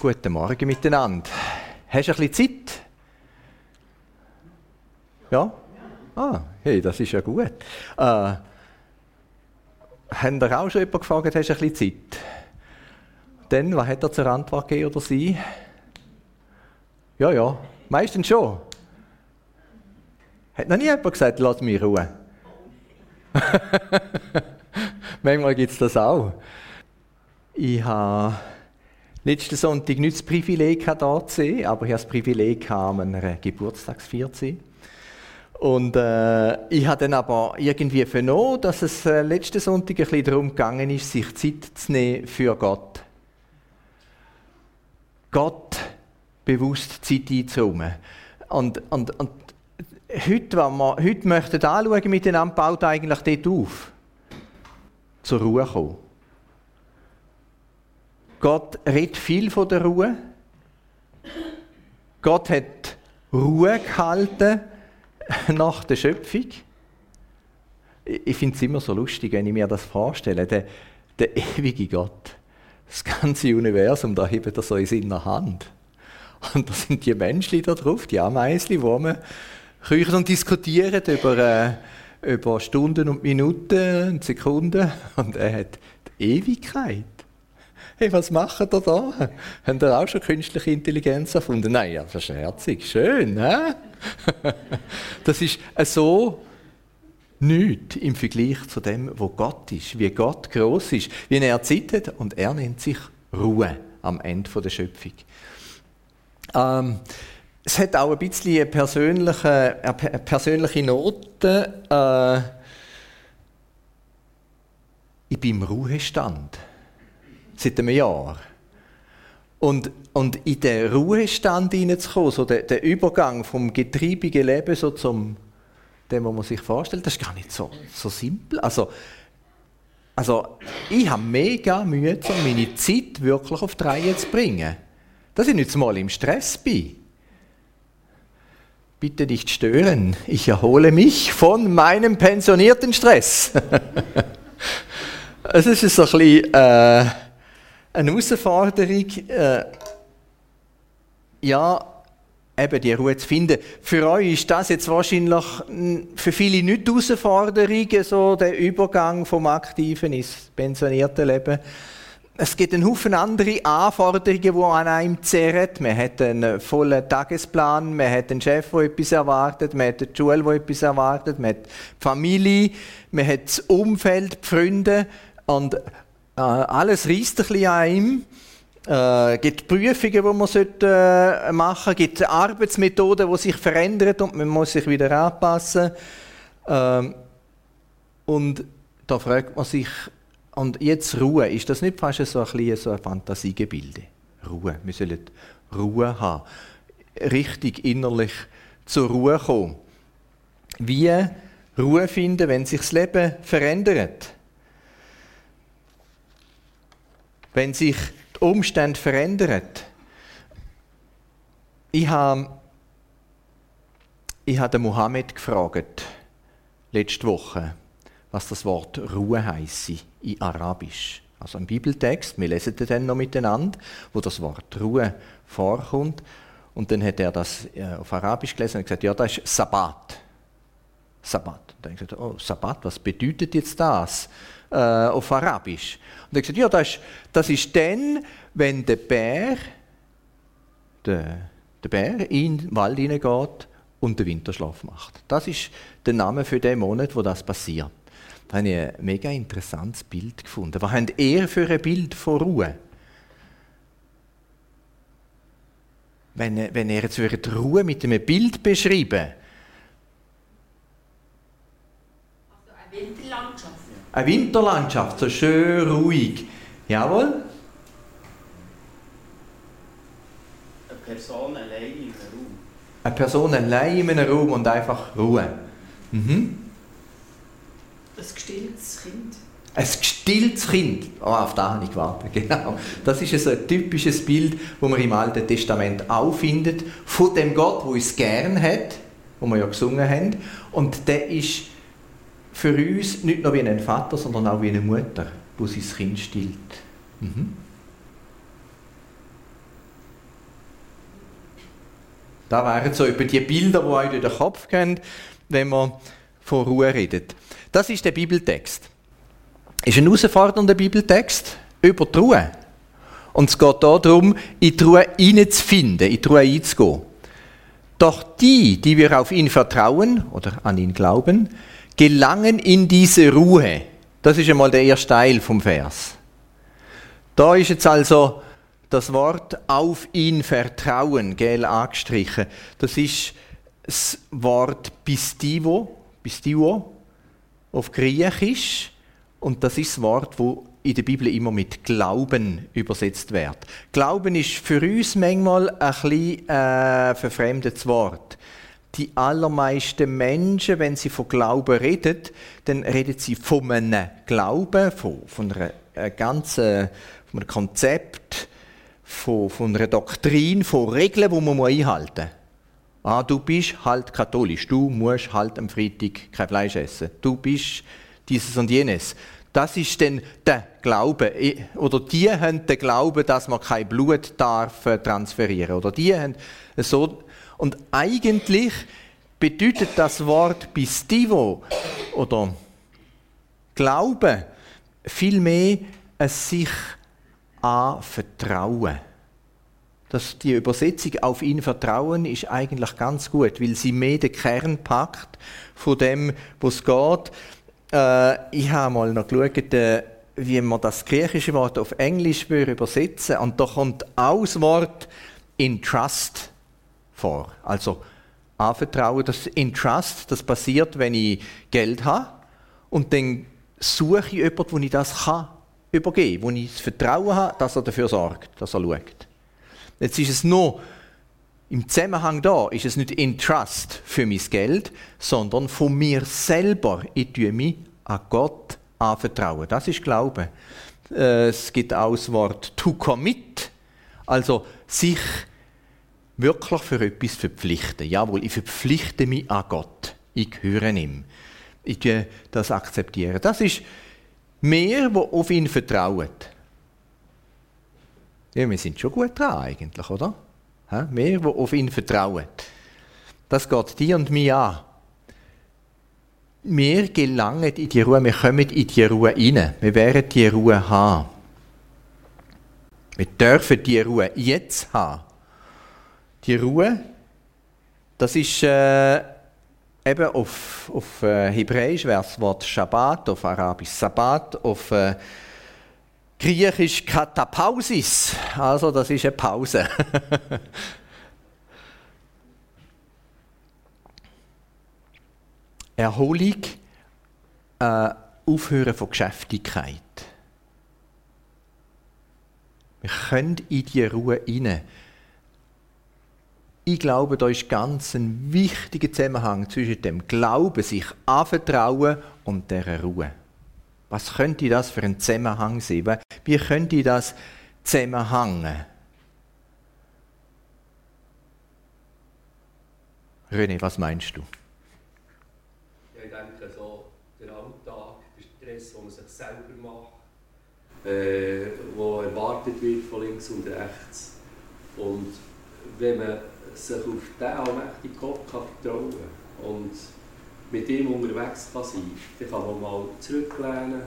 Guten Morgen miteinander. Hast du ein bisschen Zeit? Ja? Ah, hey, das ist ja gut. Äh, haben ihr auch schon jemanden gefragt, hast du ein bisschen Zeit? Dann, was hat er zur Antwort gegeben oder sie? Ja, ja, meistens schon. Hat noch nie jemand gesagt, lass mich Ruhe? Manchmal gibt es das auch. Ich habe letzten Sonntag nicht das Privileg hier zu sein, aber ich habe das Privileg, an einer Geburtstagsfeier zu sein. Und äh, ich habe dann aber irgendwie vernommen, dass es äh, letzten Sonntag ein bisschen darum gegangen ist, sich Zeit zu nehmen für Gott. Gott bewusst Zeit einzuräumen. Und, und, und heute, was wir heute möchten anschauen miteinander, baut eigentlich dort auf. Zur Ruhe kommen. Gott redet viel von der Ruhe. Gott hat Ruhe gehalten nach der Schöpfung. Ich finde es immer so lustig, wenn ich mir das vorstelle. Der, der ewige Gott, das ganze Universum, da hebt er so in seiner Hand. Und da sind die Menschen da drauf, die Ameisli, wo man küchen und diskutieren über, äh, über Stunden und Minuten und Sekunden. Und er hat die Ewigkeit hey, was macht ihr da? Haben ihr auch schon künstliche Intelligenz erfunden? Nein, ja, das ist herzig, schön. He? Das ist so nichts im Vergleich zu dem, wo Gott ist, wie Gott groß ist, wie er Zeit hat und er nennt sich Ruhe am Ende der Schöpfung. Ähm, es hat auch ein bisschen eine persönliche, eine persönliche Note. Äh, ich bin im Ruhestand seit einem Jahr. Und, und in den Ruhestand hineinzukommen, so der, der Übergang vom getriebigen Leben so zum dem, was man sich vorstellt, das ist gar nicht so, so simpel. Also, also ich habe mega Mühe, um meine Zeit wirklich auf die zu bringen. Dass ich nicht mal im Stress bin. Bitte nicht stören, ich erhole mich von meinem pensionierten Stress. es ist so ein bisschen... Äh, eine Herausforderung, äh, ja, eben die Ruhe zu finden. Für euch ist das jetzt wahrscheinlich für viele nicht die Herausforderung, so der Übergang vom aktiven ins pensionierte Leben. Es gibt einen Haufen andere Anforderungen, die an einem zehren. Man hat einen vollen Tagesplan, man hat einen Chef, der etwas erwartet, man hat eine Schule, die etwas erwartet, man hat die Familie, man hat das Umfeld, die Freunde. Und äh, alles reißt ein bisschen an ihm. Äh, gibt Prüfungen, die man machen sollte. Gibt Arbeitsmethoden, die sich verändern und man muss sich wieder anpassen. Ähm, und da fragt man sich, und jetzt Ruhe, ist das nicht fast so ein, bisschen so ein Fantasiegebilde? Ruhe, wir sollen Ruhe haben. Richtig innerlich zur Ruhe kommen. Wie Ruhe finden, wenn sich das Leben verändert? Wenn sich die Umstände verändern. Ich habe, ich habe Mohammed gefragt, letzte Woche, was das Wort Ruhe heisse in Arabisch. Also im Bibeltext, wir lesen den dann noch miteinander, wo das Wort Ruhe vorkommt. Und dann hat er das äh, auf Arabisch gelesen und gesagt, ja, das ist Sabbat. Sabbat. Und dann habe ich gesagt, oh, Sabbat, was bedeutet jetzt das? äh, auf Arabisch. Und er hat gesagt, ja, das ist, das ist dann, wenn der Bär, der, der Bär in den Wald hineingeht und den Winterschlaf macht. Das ist der Name für den Monat, wo das passiert. Da habe ich ein mega interessantes Bild gefunden. Was habt ihr für ein Bild von Ruhe? Wenn, wenn ihr jetzt Ruhe mit einem Bild beschreiben eine Winterlandschaft. Eine Winterlandschaft, so schön ruhig. Jawohl? Eine Person allein in einem Raum. Eine Person allein in einem Raum und einfach Ruhe. Mhm. Ein gestilltes Kind. Ein gestilltes Kind. Oh, auf das habe ich gewartet. Genau. Das ist ein typisches Bild, das man im Alten Testament auch findet, von dem Gott, der uns gern hat, wo wir ja gesungen haben. Und der ist für uns nicht nur wie ein Vater, sondern auch wie eine Mutter, wo sein Kind stillt. Mhm. Da wären so über die Bilder, die euch in den Kopf gehen, wenn man von Ruhe redet. Das ist der Bibeltext. Ist ein herausfordernder Bibeltext über die Ruhe. Und es geht darum, in die Ruhe hineinzufinden, in die Ruhe einzugehen. Doch die, die wir auf ihn vertrauen oder an ihn glauben, gelangen in diese Ruhe. Das ist einmal der erste Teil vom Vers. Da ist jetzt also das Wort auf ihn vertrauen, gel angestrichen. Das ist das Wort pistivo, pistivo auf Griechisch und das ist das Wort, wo in der Bibel immer mit Glauben übersetzt wird. Glauben ist für uns manchmal ein bisschen äh, verfremdetes Wort. Die allermeisten Menschen, wenn sie von Glauben reden, dann reden sie von einem Glauben, von, von einer äh, ganzen, von einem Konzept, von, von einer Doktrin, von Regeln, die man einhalten muss. Ah, du bist halt katholisch, du musst halt am Freitag kein Fleisch essen. Du bist dieses und jenes. Das ist dann der Glaube. Oder die haben den Glauben, dass man kein Blut darf äh, transferieren. Oder die haben so. Und eigentlich bedeutet das Wort Pistivo oder Glaube vielmehr ein sich anvertrauen. Dass die Übersetzung auf ihn vertrauen ist eigentlich ganz gut, weil sie mehr den Kern packt von dem, was geht. Äh, ich habe mal noch geschaut, äh, wie man das griechische Wort auf Englisch übersetzen würde. Und da kommt auch das Wort in Trust vor. Also anvertrauen. Das in Trust, das passiert, wenn ich Geld habe und dann suche ich jemanden, wo ich das kann übergeben, wo ich das Vertrauen habe, dass er dafür sorgt, dass er schaut. Jetzt ist es nur im Zusammenhang da ist es nicht in Trust für mein Geld, sondern von mir selber. Ich tue mich an Gott anvertrauen. Das ist Glaube. Äh, es gibt auch das Wort to commit, also sich wirklich für etwas verpflichten. Jawohl, ich verpflichte mich an Gott. Ich gehöre ihm. Ich tue das akzeptieren. Das ist mehr, wo auf ihn vertrauen. Ja, wir sind schon gut dran eigentlich, oder? Mehr, die auf ihn vertrauen. Das geht dir und mir an. Wir gelangen in die Ruhe, wir kommen in die Ruhe rein. Wir werden die Ruhe haben. Wir dürfen die Ruhe jetzt haben. Die Ruhe, das ist äh, eben auf, auf äh, Hebräisch wäre das Wort Shabbat, auf Arabisch Sabbat, auf äh, Griechisch Katapausis, also das ist eine Pause. Erholung, äh, Aufhören von Geschäftigkeit. Wir können in die Ruhe hinein. Ich glaube, da ist ganz ein wichtiger Zusammenhang zwischen dem Glauben, sich anvertrauen und der Ruhe. Was könnte das für ein Zusammenhang sein? Wie könnte das zusammenhängen? René, was meinst du? Ja, ich denke so, der Alltag, der Stress, den man sich selber macht, äh, wo erwartet wird von links und rechts. Und wenn man sich auf diesen allmächtigen Gott kann vertrauen kann und mit ihm unterwegs kann sein kann, kann man mal zurücklehnen,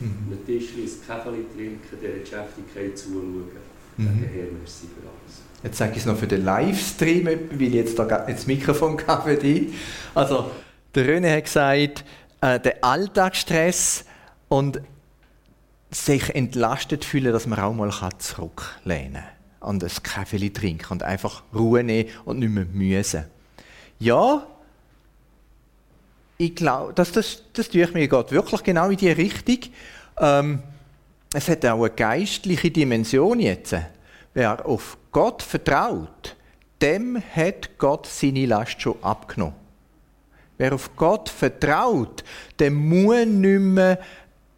mhm. einen Tisch ein Kaffee trinken, der Geschäftigkeit zuschauen. Mhm. Herr, merci für alles. Jetzt sage ich es noch für den Livestream, weil ich jetzt da das Mikrofon für dich. Also, der René hat gesagt, äh, der Alltagsstress und sich entlastet fühlen, dass man auch mal zurücklehnen kann und ein Kaffee trinken und einfach Ruhe nehmen und nicht mehr müssen. Ja, ich glaube, das, das, das tue ich mir geht wirklich genau in die Richtung. Ähm, es hat auch eine geistliche Dimension jetzt. Wer auf Gott vertraut, dem hat Gott seine Last schon abgenommen. Wer auf Gott vertraut, der muss nicht mehr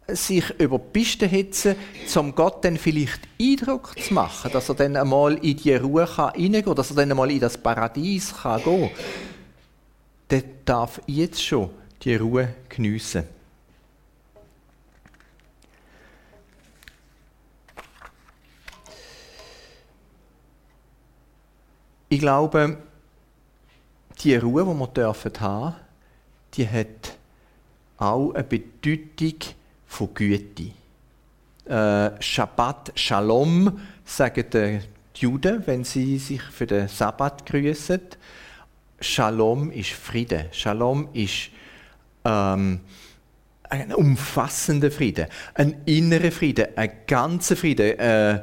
sich über die Piste hetzen, um Gott dann vielleicht Eindruck zu machen, dass er dann einmal in die Ruhe hineingehen kann, dass er dann einmal in das Paradies kann gehen kann der darf jetzt schon die Ruhe geniessen. Ich glaube, die Ruhe, die wir dürfen haben, die hat auch eine Bedeutung von Güte. Äh, Shabbat Shalom sagen die Juden, wenn sie sich für den Sabbat grüßen. Shalom ist Friede. Shalom ist ähm, ein umfassender Friede, ein innerer Friede, ein ganzer Friede. Äh,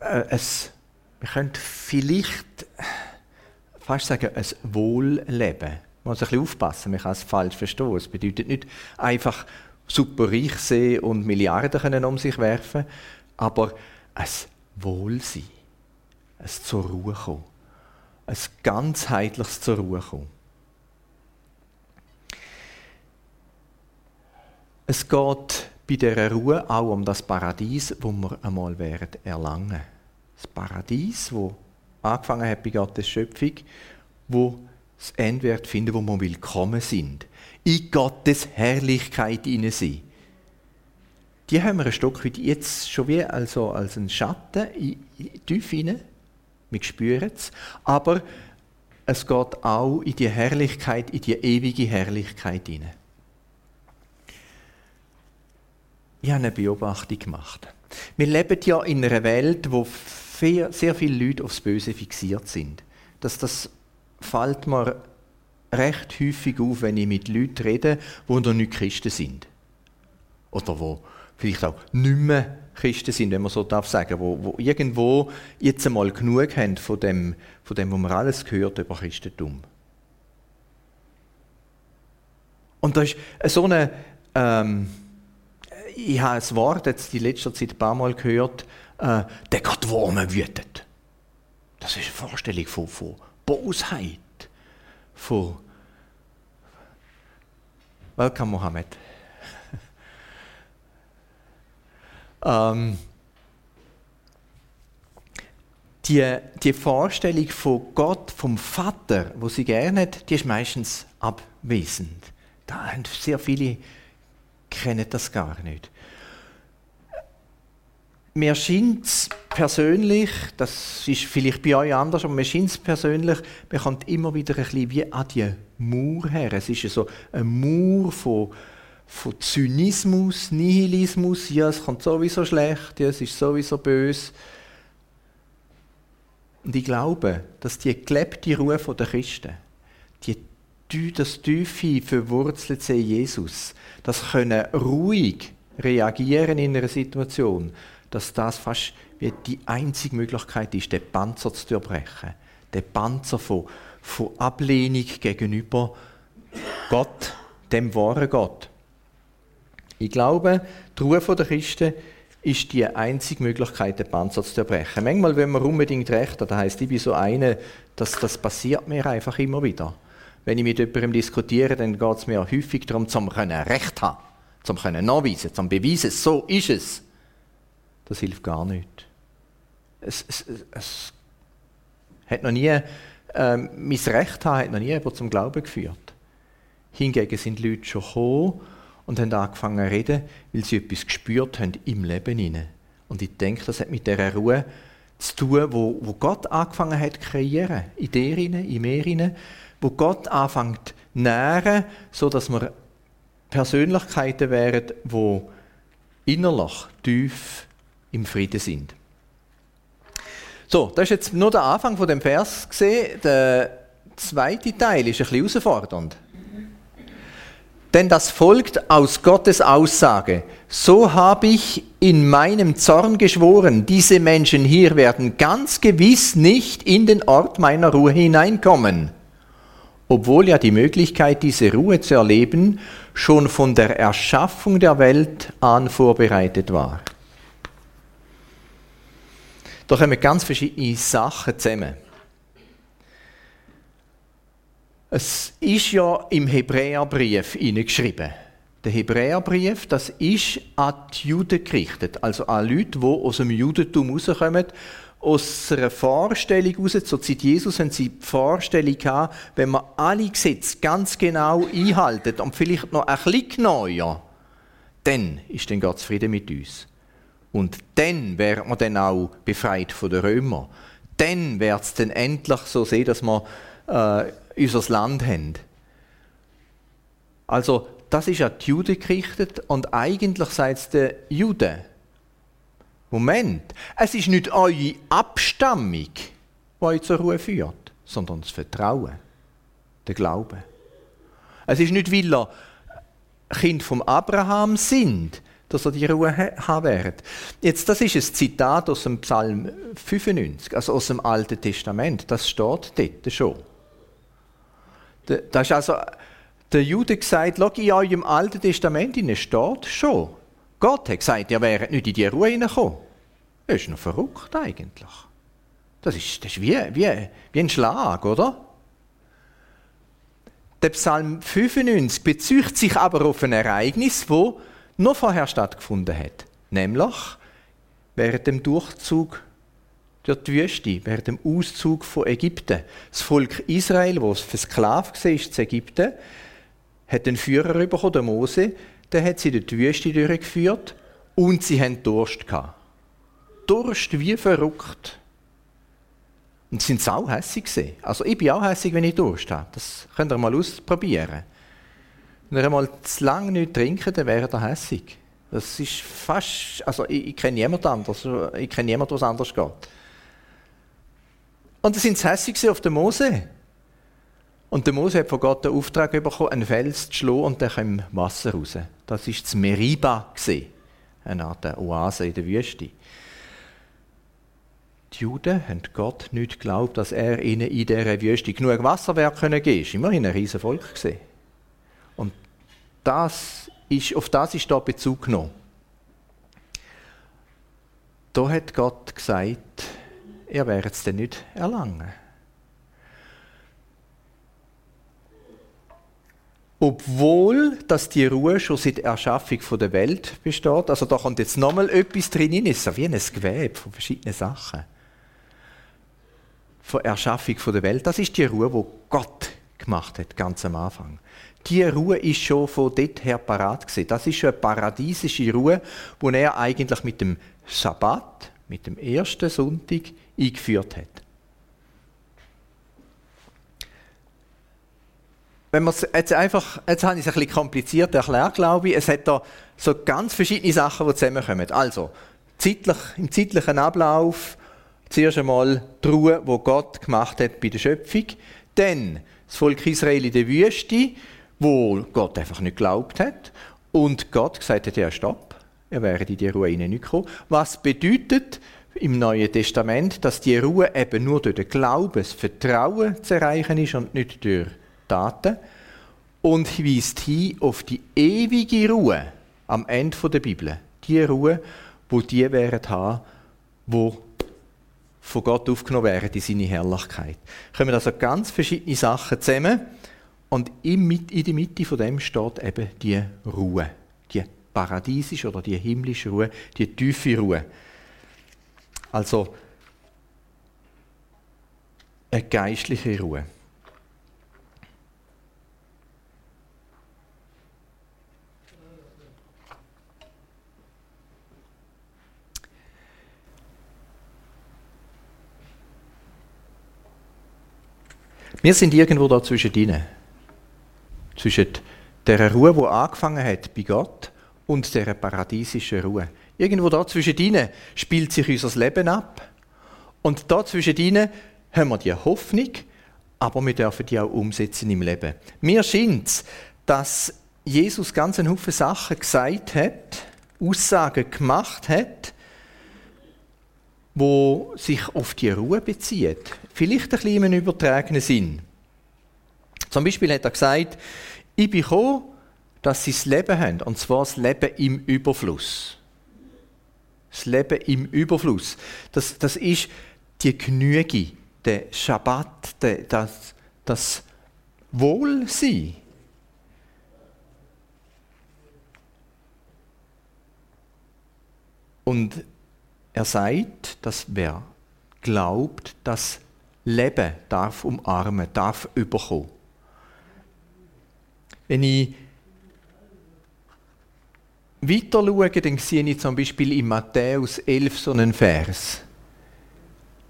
äh, es, wir können vielleicht fast sagen, ein Wohlleben. Man muss ein bisschen aufpassen, man kann es falsch verstehen. Es bedeutet nicht einfach super reich sein und Milliarden können um sich werfen, aber ein Wohlsein, ein zur Ruhe kommen, ein ganzheitliches zur Ruhe kommen. Es geht bei dieser Ruhe auch um das Paradies, wo wir einmal werden erlangen. Das Paradies, wo angefangen hat bei Gottes Schöpfung, wo das Ende wird finden, wo wir willkommen sind. In Gottes Herrlichkeit hinein sind. Die haben wir ein Stück weit jetzt schon wie also als einen Schatten in, in tief hinein. Wir spüren es. Aber es geht auch in die Herrlichkeit, in die ewige Herrlichkeit hinein. Ich habe eine Beobachtung gemacht. Wir leben ja in einer Welt, wo sehr viele Leute aufs Böse fixiert sind. Dass das fällt mir recht häufig auf, wenn ich mit Leuten rede, die noch nicht Christen sind. Oder wo vielleicht auch nicht mehr Christen sind, wenn man so darf sagen, wo, wo irgendwo jetzt einmal genug haben von dem, von dem, was man alles gehört über Christentum. Und da ist so eine ähm, ich habe ein Wort jetzt die letzte Zeit ein paar Mal gehört, äh, der Gott Wurmen wütet. Das ist eine Vorstellung von, von Bosheit, von Welcome Mohammed. ähm, die, die Vorstellung von Gott, vom Vater, wo sie gerne hat, die ist meistens abwesend. Da sehr viele kennen das gar nicht. Mir scheint es persönlich, das ist vielleicht bei euch anders, aber mir scheint es persönlich, man kommt immer wieder ein bisschen wie an die Mauer her. Es ist so ein Mauer von, von Zynismus, Nihilismus, ja, es kommt sowieso schlecht, ja, es ist sowieso böse. Und ich glaube, dass die gelebte Ruhe der Christen, die, das tiefe Verwurzelte Jesus, das können ruhig reagieren in einer Situation, dass das fast wie die einzige Möglichkeit ist, den Panzer zu durchbrechen. Den Panzer von, von Ablehnung gegenüber Gott, dem wahren Gott. Ich glaube, die Ruhe der Christen ist die einzige Möglichkeit, den Panzer zu durchbrechen. Manchmal, wenn man unbedingt recht hat, das heisst, ich bin so eine, dass das passiert mir einfach immer wieder. Wenn ich mit jemandem diskutiere, dann geht es mir häufig darum, zum Recht haben, zum nachweisen, zum beweisen, so ist es. Das hilft gar nicht. Es, es, es hat noch nie, äh, mein Recht haben hat noch nie jemand zum Glauben geführt. Hingegen sind Leute schon gekommen und haben angefangen zu reden, weil sie etwas gespürt haben im Leben hinein. Und ich denke, das hat mit der Ruhe zu tun, wo, wo Gott angefangen hat zu kreieren. In dir in mir hinein wo Gott anfängt zu nähren, sodass wir Persönlichkeiten wären, die innerlich tief im Frieden sind. So, das ist jetzt nur der Anfang von dem Vers gesehen. Der zweite Teil ist ein bisschen herausfordernd. Denn das folgt aus Gottes Aussage. So habe ich in meinem Zorn geschworen, diese Menschen hier werden ganz gewiss nicht in den Ort meiner Ruhe hineinkommen obwohl ja die Möglichkeit, diese Ruhe zu erleben, schon von der Erschaffung der Welt an vorbereitet war. Da kommen ganz verschiedene Sachen zusammen. Es ist ja im Hebräerbrief geschrieben. Der Hebräerbrief, das ist an die Juden gerichtet, also an Leute, die aus dem Judentum rauskommen aus einer Vorstellung heraus, zur Zeit Jesus haben sie die Vorstellung gehabt, wenn man alle Gesetze ganz genau einhalten und vielleicht noch ein bisschen neuer, dann ist dann Gott zufrieden mit uns. Und dann wird man dann auch befreit von den Römern. Dann wird es dann endlich so sehen, dass man äh, unser Land haben. Also, das ist an die Juden gerichtet und eigentlich sagt es den Juden, Moment, es ist nicht eure Abstammung, die euch zur Ruhe führt, sondern das Vertrauen, der Glaube. Es ist nicht, weil ihr Kind vom Abraham sind, dass ihr die Ruhe haben werdet. Jetzt, das ist ein Zitat aus dem Psalm 95, also aus dem Alten Testament. Das steht dort schon. Da ist also der Jude gesagt, schau, in eurem Alten Testament steht schon. Gott hat gesagt, ihr wäret nicht in die Ruhe hineingekommen. Das ist noch verrückt eigentlich. Das ist, das ist wie, wie, wie ein Schlag, oder? Der Psalm 95 bezieht sich aber auf ein Ereignis, wo noch vorher stattgefunden hat. Nämlich während dem Durchzug durch die Wüste, während dem Auszug von Ägypten. Das Volk Israel, das versklavt war in Ägypten, hat einen Führer bekommen, den Mose, der hat sie durch die Wüste durchgeführt und sie hatten Durst. Durst wie verrückt. Und sie sind sauhässig. Also ich bin auch hässig, wenn ich Durst habe. Das könnt ihr mal ausprobieren. Wenn ihr einmal zu lange nicht trinken, dann wäre ihr hässig. Das ist fast, also ich, ich kenne niemand anders, ich kenne niemand, was anders geht. Und sie sind hässig auf den Mose. Und der Mose hat von Gott den Auftrag bekommen, einen Fels zu schlagen und dann kam Wasser raus. Das war das Meriba, eine Art Oase in der Wüste. Die Juden haben Gott nicht geglaubt, dass er ihnen in dieser Wüste genug Wasser geben. Es war immerhin ein riesiges Volk. Und das ist, auf das ist da Bezug genommen. Da hat Gott gesagt, er werde es denn nicht erlangen. Obwohl, dass die Ruhe schon seit der Erschaffung der Welt besteht, also da kommt jetzt nochmal etwas drin, es ist wie ein Gewebe von verschiedenen Sachen. Von Erschaffung der Welt, das ist die Ruhe, wo Gott gemacht hat, ganz am Anfang. Die Ruhe ist schon von dort her parat gewesen. Das ist schon eine paradiesische Ruhe, wo er eigentlich mit dem Sabbat, mit dem ersten Sonntag eingeführt hat. wenn man jetzt einfach, jetzt habe ich es ein bisschen kompliziert erklärt, glaube ich. Es hat da so ganz verschiedene Sachen, die zusammenkommen. Also, zeitlich, im zeitlichen Ablauf zuerst einmal die Ruhe, die Gott gemacht hat bei der Schöpfung. Dann das Volk Israel in der Wüste, wo Gott einfach nicht geglaubt hat. Und Gott gesagt hat, ja, stopp, er wäre in die Ruhe nicht gekommen. Was bedeutet im Neuen Testament, dass die Ruhe eben nur durch den Glauben, das Vertrauen zu erreichen ist und nicht durch Taten und weist hin auf die ewige Ruhe am Ende der Bibel. Die Ruhe, wo die werden haben, wo von Gott aufgenommen werden in seine Herrlichkeit. Kommen also ganz verschiedene Sachen zusammen und in der Mitte von dem steht eben die Ruhe, die paradiesische oder die himmlische Ruhe, die tiefe Ruhe. Also eine geistliche Ruhe. Wir sind irgendwo da zwischen ihnen. Zwischen der Ruhe, die angefangen hat bei Gott, und der paradiesischen Ruhe. Irgendwo da zwischen ihnen spielt sich unser Leben ab. Und da zwischen ihnen haben wir die Hoffnung, aber wir dürfen die auch umsetzen im Leben. Mir scheint dass Jesus ganz einen Haufen Sachen gesagt hat, Aussagen gemacht hat, wo sich auf die Ruhe bezieht. Vielleicht ein bisschen im übertragenen Sinn. Zum Beispiel hat er gesagt, ich bin gekommen, dass sie das Leben haben, und zwar das Leben im Überfluss. Das Leben im Überfluss. Das, das ist die Genüge, der Schabbat, der, das, das Wohlsein. Und er sagt, dass wer glaubt, das Leben darf umarmen, darf überkommen. Wenn ich weiter schaue, dann sehe ich zum Beispiel in Matthäus 11 so einen Vers.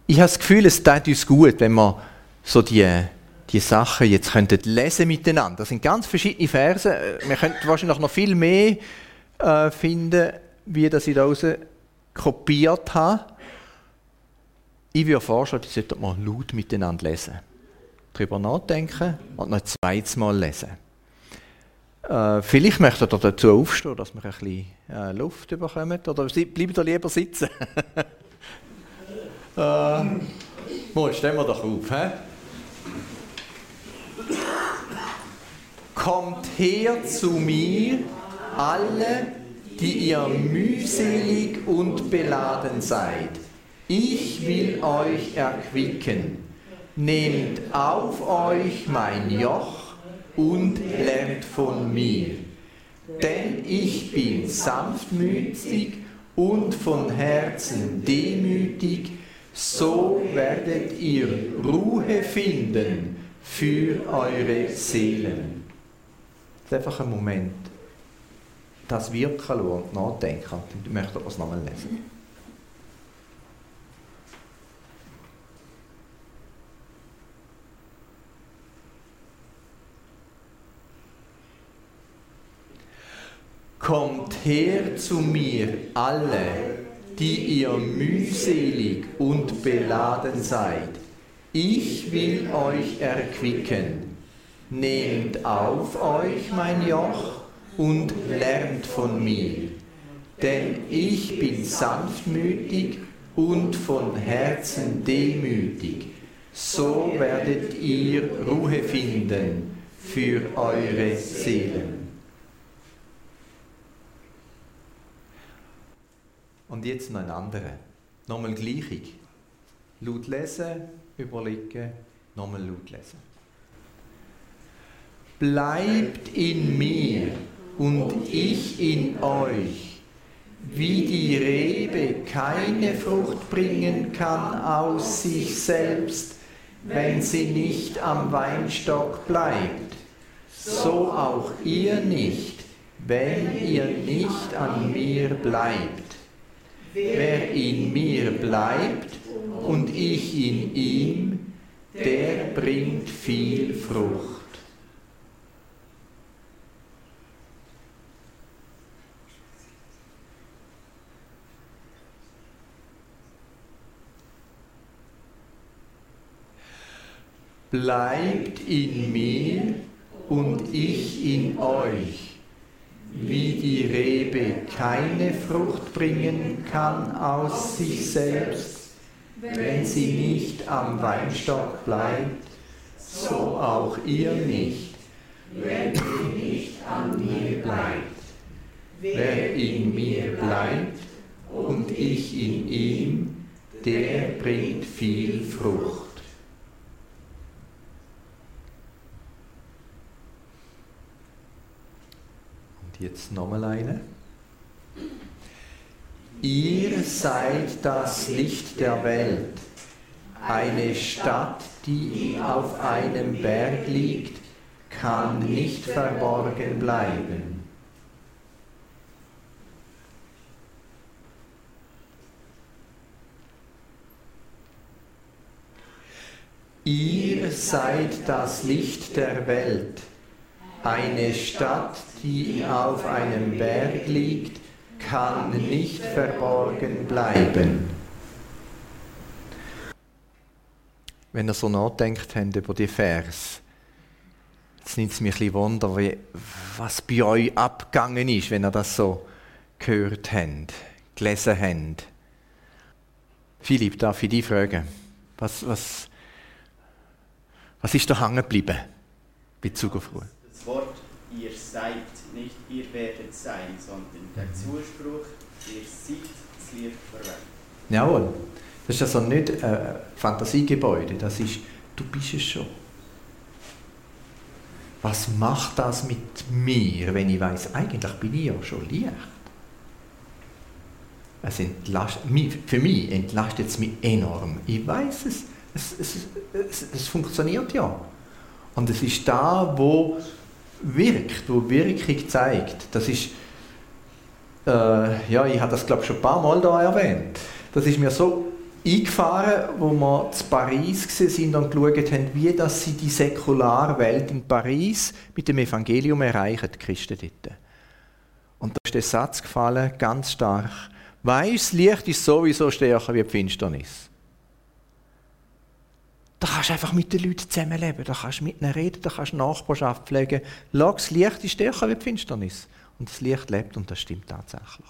Ich habe das Gefühl, es tut uns gut, wenn wir so die die Sachen jetzt könntet lesen miteinander. Das sind ganz verschiedene Verse. Wir könnten wahrscheinlich noch viel mehr äh, finden, wie das ich da raus kopiert habe. Ich würde vorschlagen, die sollten mal laut miteinander lesen. Darüber nachdenken und noch ein zweites Mal lesen. Äh, vielleicht möchtet ihr dazu aufstehen, dass wir ein bisschen äh, Luft bekommen. Oder bleibt ihr lieber sitzen? äh, mal, stehen wir doch auf. He? Kommt her zu mir, alle, die ihr mühselig und beladen seid. Ich will euch erquicken. Nehmt auf euch mein Joch und lernt von mir. Denn ich bin sanftmütig und von Herzen demütig, so werdet ihr Ruhe finden für eure Seelen. Ist einfach ein Moment, das wirken und nachdenken. Ich möchte das nochmal lesen. Kommt her zu mir alle, die ihr mühselig und beladen seid. Ich will euch erquicken. Nehmt auf euch mein Joch und lernt von mir. Denn ich bin sanftmütig und von Herzen demütig. So werdet ihr Ruhe finden für eure Seelen. Und jetzt noch ein anderer. Nochmal gleichig. Laut lesen, überlegen, nochmal laut lesen. Bleibt in mir und ich in euch. Wie die Rebe keine Frucht bringen kann aus sich selbst, wenn sie nicht am Weinstock bleibt, so auch ihr nicht, wenn ihr nicht an mir bleibt. Wer in mir bleibt und ich in ihm, der bringt viel Frucht. Bleibt in mir und ich in euch. Keine Frucht bringen kann aus sich selbst, wenn sie nicht am Weinstock bleibt, so auch ihr nicht, wenn ihr nicht an mir bleibt. Wer in mir bleibt und ich in ihm, der bringt viel Frucht. Jetzt nochmal eine. Ihr seid das Licht der Welt, eine Stadt, die auf einem Berg liegt, kann nicht verborgen bleiben. Ihr seid das Licht der Welt, eine Stadt, die auf einem Berg liegt, kann nicht verborgen bleiben. Wenn ihr so nachdenkt habt über die Vers, jetzt nimmt es mich ein bisschen Wunder, wie, was bei euch abgegangen ist, wenn ihr das so gehört habt, gelesen habt. Philipp, darf ich dich fragen? Was, was, was ist da hängen geblieben? Bezug auf Ruhe Wort ihr seid, nicht ihr werdet sein, sondern der mhm. Zuspruch, ihr seid das Licht der Welt. Jawohl. Das ist also nicht ein Fantasiegebäude, das ist, du bist es schon. Was macht das mit mir, wenn ich weiß, eigentlich bin ich ja schon Licht? Es entlastet, für mich entlastet es mich enorm. Ich weiß es, es, es, es, es funktioniert ja. Und es ist da, wo wirkt, wo Wirkung zeigt, das ist, äh, ja, ich habe das glaube schon ein paar Mal da erwähnt, das ist mir so eingefahren, wo wir zu Paris sind und geschaut haben, wie das sie die säkulare Welt in Paris mit dem Evangelium erreichen, die Christen dort. Und da ist der Satz gefallen, ganz stark. Weißt, das Licht ist sowieso stärker wie die Finsternis. Da kannst du einfach mit den Leuten zusammenleben, da kannst du mit ihnen reden, da kannst du Nachbarschaft pflegen. Schau, das Licht ist stärker wie die Finsternis. Und das Licht lebt und das stimmt tatsächlich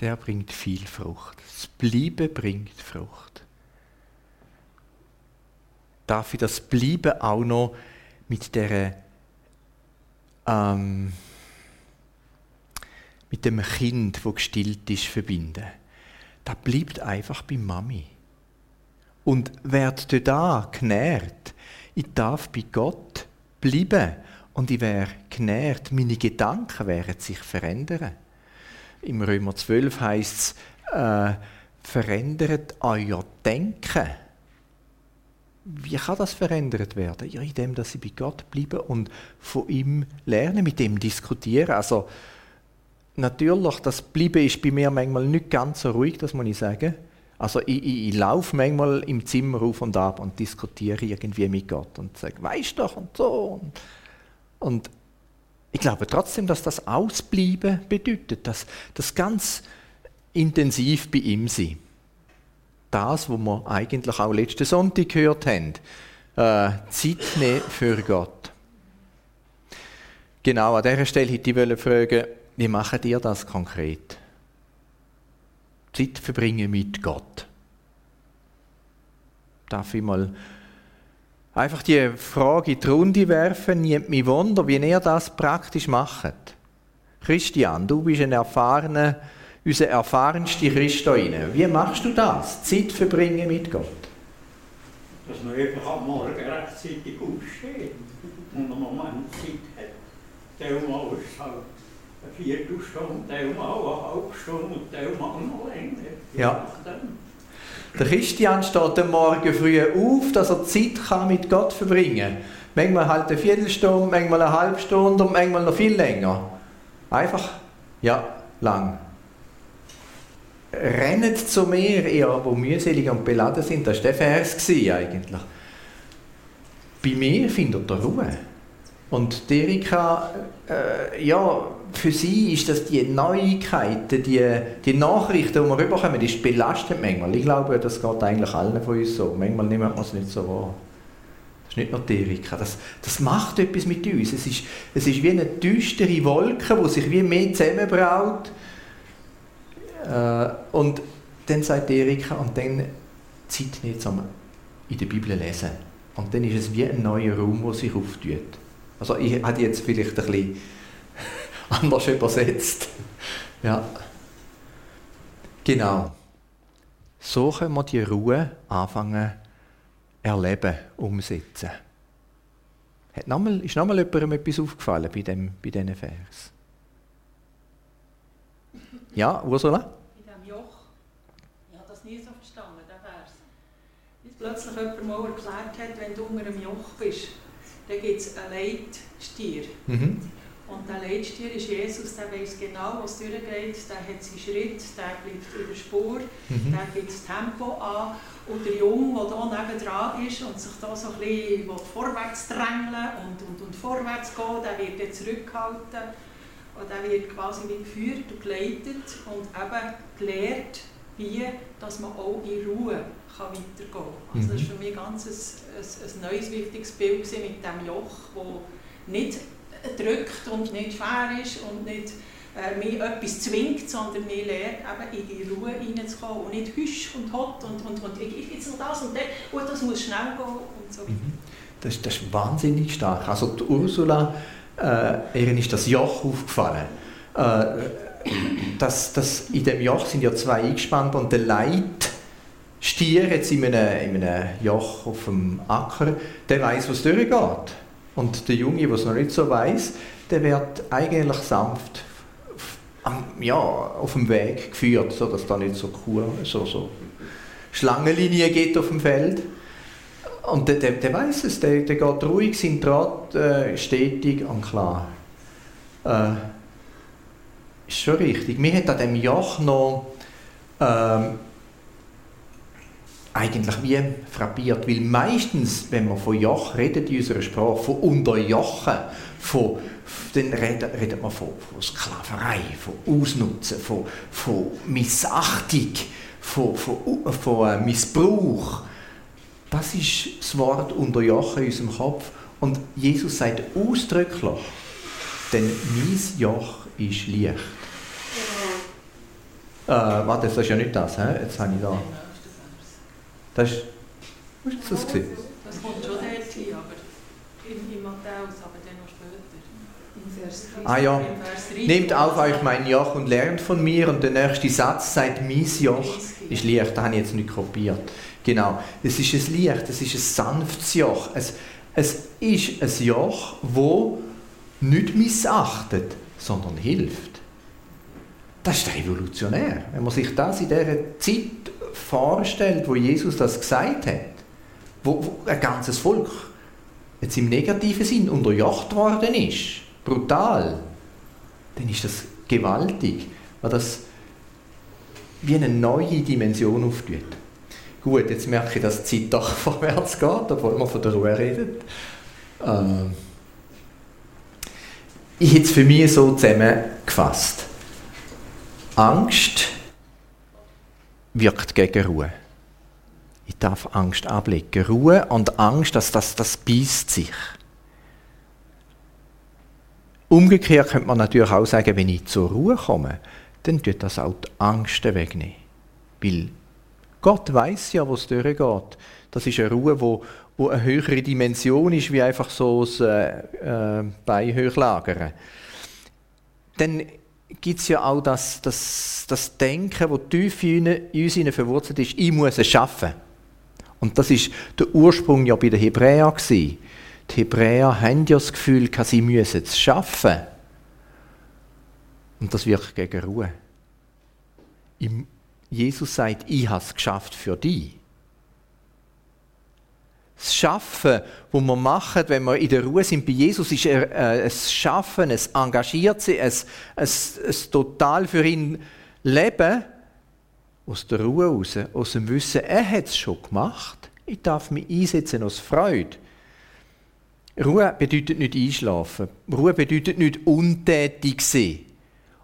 der bringt viel Frucht. Das Bleiben bringt Frucht. Darf ich das Bleiben auch noch mit der ähm, mit dem Kind, wo gestillt ist, verbinden? Das bleibt einfach bei Mami und wird da genährt. Ich darf bei Gott bleiben und ich werde genährt. Meine Gedanken werden sich verändern. Im Römer 12 heißt es, äh, verändert euer Denken. Wie kann das verändert werden? Ja, indem, dass ich bei Gott bleibe und von ihm lerne, mit ihm diskutieren. Also, natürlich, das Bleiben ist bei mir manchmal nicht ganz so ruhig, das muss ich sagen. Also ich, ich, ich laufe manchmal im Zimmer auf und ab und diskutiere irgendwie mit Gott und sage, weißt doch und so. Und, und ich glaube trotzdem, dass das Ausbleiben bedeutet, dass das ganz intensiv bei ihm sein. Das, was wir eigentlich auch letzten Sonntag gehört haben. Äh, Zeit nehmen für Gott. Genau, an dieser Stelle hätte ich fragen, wie macht ihr das konkret? Zeit verbringen mit Gott. Darf ich mal einfach die Frage in die Runde werfen, nimmt mich Wunder, wie ihr das praktisch macht. Christian, du bist ein erfahrener, unser erfahrenster Christ hier Wie machst du das? Zeit verbringen mit Gott? Dass man einfach am Morgen rechtzeitig aufsteht und einen Moment Zeit hat. Teilmal ist es halt eine Viertelstunde, teilmal eine halbe Stunde und teilmal noch länger. Ja. Der Christian steht am Morgen früh auf, dass er Zeit kann mit Gott verbringen kann. Manchmal halt eine Viertelstunde, manchmal eine halbe Stunde und manchmal noch viel länger. Einfach, ja, lang. Rennet zu mir, ihr, wo mühselig und beladen sind. Das war der Vers eigentlich. Bei mir findet er Ruhe. Und Erika, äh, ja, für sie ist das die Neuigkeiten, die, die Nachrichten, die wir rüberkommen, die ist belastend manchmal. Ich glaube, das geht eigentlich allen von uns so. Manchmal nimmt man es nicht so wahr. Das ist nicht nur die Erika. Das, das macht etwas mit uns. Es ist, es ist wie eine düstere Wolke, die sich wie mehr zusammenbraut. Äh, und dann sagt Erika, und dann Zeit nicht zum in der Bibel lesen. Und dann ist es wie ein neuer Raum, der sich auftut. Also ich hätte jetzt vielleicht ein bisschen anders übersetzt. Ja. Genau. So können wir die Ruhe anfangen erleben, umsetzen. Hat nochmal, ist nochmal jemandem etwas aufgefallen bei, dem, bei diesen Vers? Ja, Ursula? Bei diesem Joch. Ich habe das nie so verstanden, der Vers. Bis plötzlich jemand mal erklärt hat, wenn du unter einem Joch bist, dann gibt es einen Leitstier. Mhm. Und der Leitstier ist Jesus, der weiß genau, was durchgeht, der hat seinen Schritt, der bleibt der Spur, mhm. der gibt das Tempo an. Und der Junge, der hier nebendran ist und sich da so ein bisschen vorwärts drängeln und, und, und vorwärts gehen, der wird dann zurückgehalten. Und der wird quasi wie geführt und geleitet und eben gelehrt, wie dass man auch in Ruhe kann weitergehen kann. Also das war mhm. für mich ganz ein, ein, ein neues, wichtiges Bild mit dem Joch, das nicht drückt und nicht fair ist und nicht äh, mich etwas zwingt, sondern mir lernt, eben in die Ruhe hineinzukommen und nicht hüsch und hot und, und, und ich jetzt noch das und das, und das muss schnell gehen und so Mhm. Das, das ist wahnsinnig stark. Also die Ursula, äh, ist das Joch aufgefallen. Äh, das, das, in dem Joch sind ja zwei eingespannt und der Leitstier jetzt in einem, in einem Joch auf dem Acker, der weiß, was durchgeht. Und der Junge, der es noch nicht so weiß, der wird eigentlich sanft ja, auf dem Weg geführt, sodass da nicht so, Kur, so, so Schlangenlinie geht auf dem Feld. Und der, der, der weiß es, der, der geht ruhig seinen Draht, äh, stetig und klar. Äh, ist schon richtig. Mir hat an dem Joch noch äh, ähm, eigentlich wie frappiert, weil meistens, wenn man von Joch redet in unserer Sprache, von Unterjochen, von, dann redet, redet man von, von Sklaverei, von Ausnutzen, von, von Missachtung, von, von, von äh, Missbrauch. Das ist das Wort Unterjochen in unserem Kopf. Und Jesus sagt ausdrücklich, denn mein Joch ist leicht. Äh, warte, das ist ja nicht das, he? jetzt habe ich da. Das ist, wo ist das? Das kommt schon dort hin, aber in, in Matthäus, aber dann noch später. Ah ja, nehmt auf euch mein Joch und lernt von mir. Und der nächste Satz sagt, mein Joch ist leicht. Das habe ich jetzt nicht kopiert. Genau, es ist ein Licht, es ist ein sanftes Joch. Es, es ist ein Joch, wo nicht missachtet, sondern hilft. Das ist revolutionär. Wenn man sich das in dieser Zeit vorstellt, wo Jesus das gesagt hat, wo, wo ein ganzes Volk jetzt im negativen Sinn unterjocht worden ist, brutal, dann ist das gewaltig, weil das wie eine neue Dimension auftut. Gut, jetzt merke ich, dass die Zeit doch vorwärts geht, obwohl man von der Ruhe redet. Ähm ich hätte es für mich so zusammengefasst. Angst wirkt gegen Ruhe. Ich darf Angst ablegen. Ruhe und Angst, das, das, das beißt sich. Umgekehrt könnte man natürlich auch sagen, wenn ich zur Ruhe komme, dann tut das auch die Angst wegnehmen. Weil Gott weiß ja, wo es durchgeht. Das ist eine Ruhe, wo, wo eine höhere Dimension ist, wie einfach so das äh, äh, Bein hochlagern. Dann gibt es ja auch das, das, das Denken, das tief in uns verwurzelt ist, ich muss es schaffen. Und das ist der Ursprung ja bei den Hebräern. Die Hebräer haben ja das Gefühl, sie müssen es schaffen. Und das wirkt gegen Ruhe. Jesus sagt, ich habe es geschafft für dich das Schaffen, wo wir machen, wenn wir in der Ruhe sind bei Jesus, ist äh, ein Schaffen, ein engagiert sein, ein, ein, ein total für ihn Leben aus der Ruhe raus, aus dem Wissen, er hat es schon gemacht. Ich darf mich einsetzen aus Freude. Ruhe bedeutet nicht einschlafen. Ruhe bedeutet nicht untätig sein.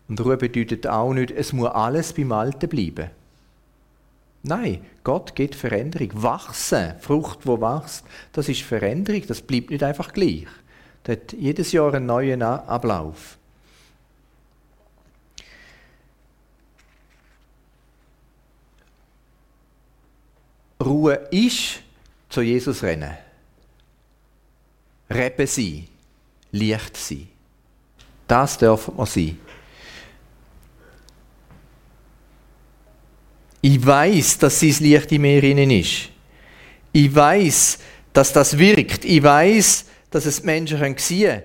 Und Ruhe bedeutet auch nicht, es muss alles beim Alten bleiben. Nein, Gott geht Veränderung. Wachsen, Frucht, wo wächst, das ist Veränderung, das bleibt nicht einfach gleich. Das hat jedes Jahr einen neuen Ablauf. Ruhe ist zu Jesus rennen. Rebe sein, Licht sein. Das dürfen wir sein. Ich weiß, dass sein Licht in mir innen ist. Ich weiß, dass das wirkt. Ich weiß, dass es Menschen sehen können.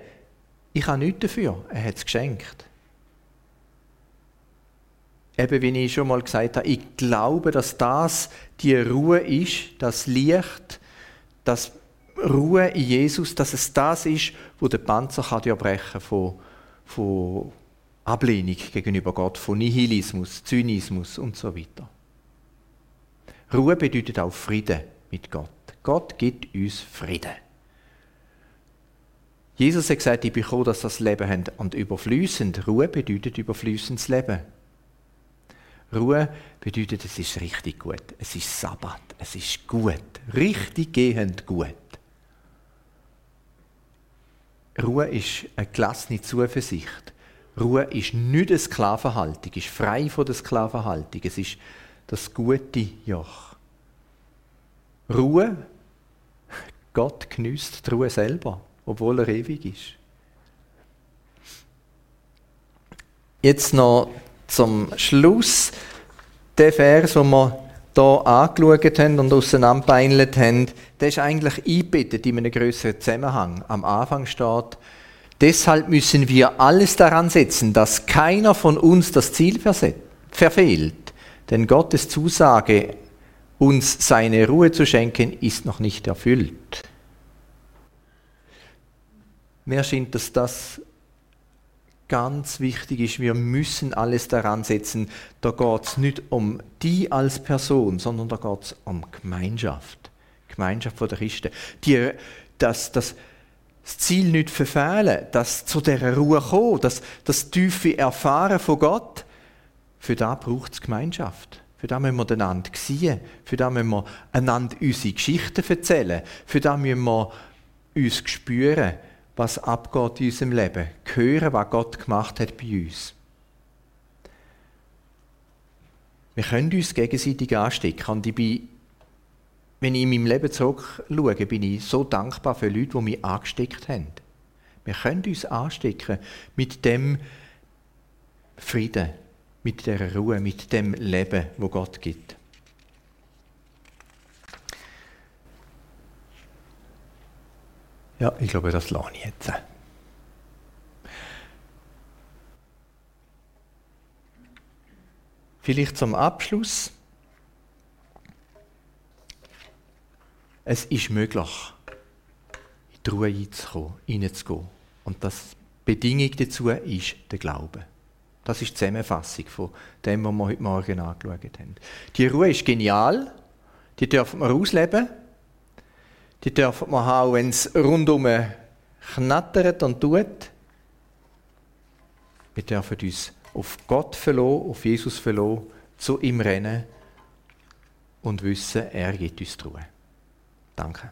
Ich habe nichts dafür. Er hat es geschenkt. Eben wie ich schon mal gesagt habe, ich glaube, dass das die Ruhe ist, das Licht, das Ruhe in Jesus, dass es das ist, wo der Panzer kann brechen von, von Ablehnung gegenüber Gott, von Nihilismus, Zynismus und so weiter. Ruhe bedeutet auch Frieden mit Gott. Gott gibt uns Frieden. Jesus hat gesagt, ich bin froh, dass das Leben haben und überflüssend. Ruhe bedeutet überflüssendes Leben. Ruhe bedeutet, es ist richtig gut. Es ist Sabbat. Es ist gut. Richtig gehend gut. Ruhe ist eine gelassene Zuversicht. Ruhe ist nicht eine Sklavenhaltung, ist frei von der Sklavenhaltung. Es ist das gute Joch. Ruhe, Gott genießt die Ruhe selber, obwohl er ewig ist. Jetzt noch zum Schluss der Vers, den wir hier angeschaut haben und auseinanderbeinelt haben, der ist eigentlich eingebettet in einem größeren Zusammenhang. Am Anfang steht, deshalb müssen wir alles daran setzen, dass keiner von uns das Ziel verfehlt. Denn Gottes Zusage, uns seine Ruhe zu schenken, ist noch nicht erfüllt. Mir scheint, dass das ganz wichtig ist, wir müssen alles daran setzen. Da geht es nicht um die als Person, sondern da geht es um Gemeinschaft. Gemeinschaft der Christen. Die, das, das, das Ziel nicht verfehlen, das zu dieser Ruhe kommen, das, das tiefe Erfahren von Gott, für das braucht es Gemeinschaft. Für das müssen wir einander sehen. Für das müssen wir einander unsere Geschichten erzählen. Für das müssen wir uns spüren, was abgeht in unserem Leben. Hören, was Gott gemacht hat bei uns. Wir können uns gegenseitig anstecken. Und ich bin, wenn ich in meinem Leben zurückschaue, bin ich so dankbar für Leute, die mich angesteckt haben. Wir können uns anstecken mit dem Frieden, mit der Ruhe, mit dem Leben, wo Gott gibt. Ja, ich glaube, das lasse ich jetzt. Vielleicht zum Abschluss. Es ist möglich, in die Ruhe einzukommen, reinzugehen. Und das Bedingung dazu ist der Glaube. Das ist die Zusammenfassung von dem, was wir heute Morgen angeschaut haben. Die Ruhe ist genial, die dürfen wir ausleben die dürfen wir haben, wenn es rundum knattert und tut. Wir dürfen uns auf Gott verlassen, auf Jesus verlassen, zu ihm rennen und wissen, er gibt uns die Ruhe. Danke.